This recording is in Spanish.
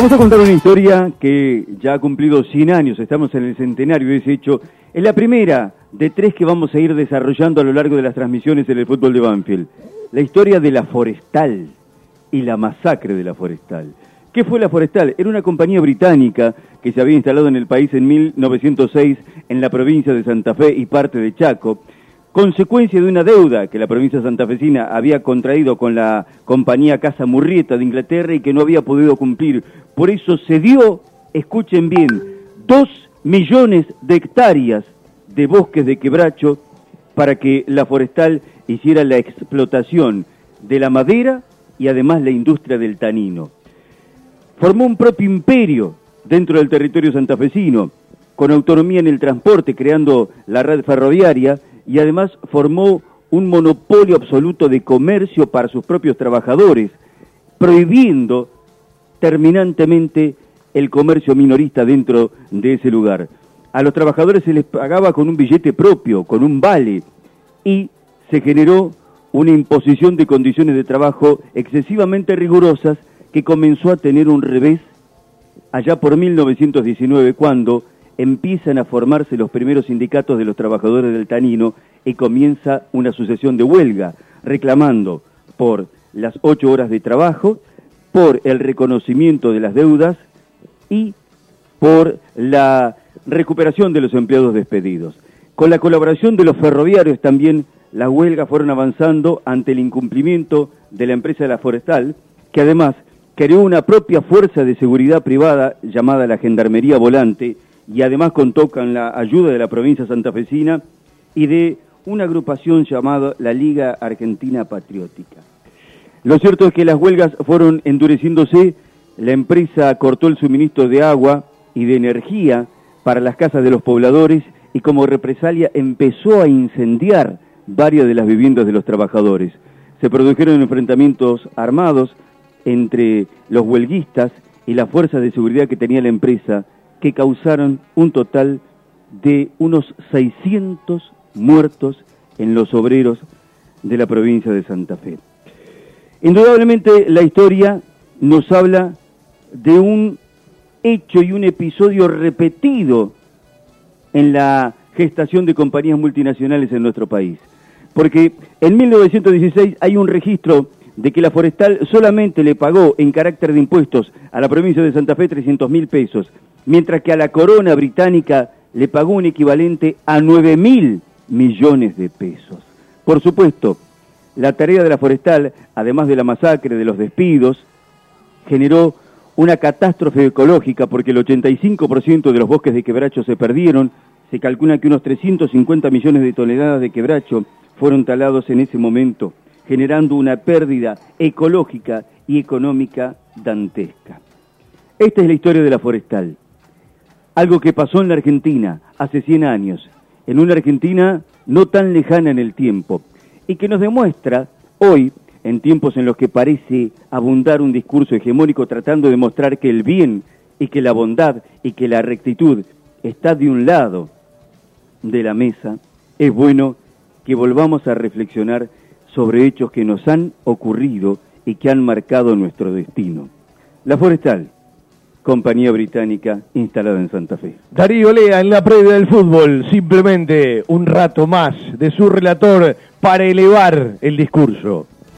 Vamos a contar una historia que ya ha cumplido 100 años, estamos en el centenario de ese hecho. Es la primera de tres que vamos a ir desarrollando a lo largo de las transmisiones en el fútbol de Banfield. La historia de la Forestal y la masacre de la Forestal. ¿Qué fue la Forestal? Era una compañía británica que se había instalado en el país en 1906 en la provincia de Santa Fe y parte de Chaco consecuencia de una deuda que la provincia santafesina había contraído con la compañía Casa Murrieta de Inglaterra y que no había podido cumplir. Por eso se dio, escuchen bien, dos millones de hectáreas de bosques de quebracho para que la forestal hiciera la explotación de la madera y además la industria del tanino. Formó un propio imperio dentro del territorio santafesino, con autonomía en el transporte, creando la red ferroviaria, y además formó un monopolio absoluto de comercio para sus propios trabajadores, prohibiendo terminantemente el comercio minorista dentro de ese lugar. A los trabajadores se les pagaba con un billete propio, con un vale, y se generó una imposición de condiciones de trabajo excesivamente rigurosas que comenzó a tener un revés allá por 1919, cuando empiezan a formarse los primeros sindicatos de los trabajadores del Tanino y comienza una sucesión de huelga, reclamando por las ocho horas de trabajo, por el reconocimiento de las deudas y por la recuperación de los empleados despedidos. Con la colaboración de los ferroviarios también las huelgas fueron avanzando ante el incumplimiento de la empresa de la forestal, que además creó una propia fuerza de seguridad privada llamada la Gendarmería Volante, y además contó con la ayuda de la provincia santafesina y de una agrupación llamada la Liga Argentina Patriótica. Lo cierto es que las huelgas fueron endureciéndose, la empresa cortó el suministro de agua y de energía para las casas de los pobladores y como represalia empezó a incendiar varias de las viviendas de los trabajadores. Se produjeron enfrentamientos armados entre los huelguistas y las fuerzas de seguridad que tenía la empresa que causaron un total de unos 600 muertos en los obreros de la provincia de Santa Fe. Indudablemente la historia nos habla de un hecho y un episodio repetido en la gestación de compañías multinacionales en nuestro país. Porque en 1916 hay un registro de que la forestal solamente le pagó en carácter de impuestos a la provincia de Santa Fe 300 mil pesos mientras que a la corona británica le pagó un equivalente a 9 mil millones de pesos. Por supuesto, la tarea de la forestal, además de la masacre, de los despidos, generó una catástrofe ecológica porque el 85% de los bosques de quebracho se perdieron, se calcula que unos 350 millones de toneladas de quebracho fueron talados en ese momento, generando una pérdida ecológica y económica dantesca. Esta es la historia de la forestal algo que pasó en la Argentina hace 100 años, en una Argentina no tan lejana en el tiempo, y que nos demuestra hoy, en tiempos en los que parece abundar un discurso hegemónico tratando de mostrar que el bien y que la bondad y que la rectitud está de un lado de la mesa, es bueno que volvamos a reflexionar sobre hechos que nos han ocurrido y que han marcado nuestro destino. La forestal compañía británica instalada en Santa Fe. Darío Lea en la previa del fútbol, simplemente un rato más de su relator para elevar el discurso.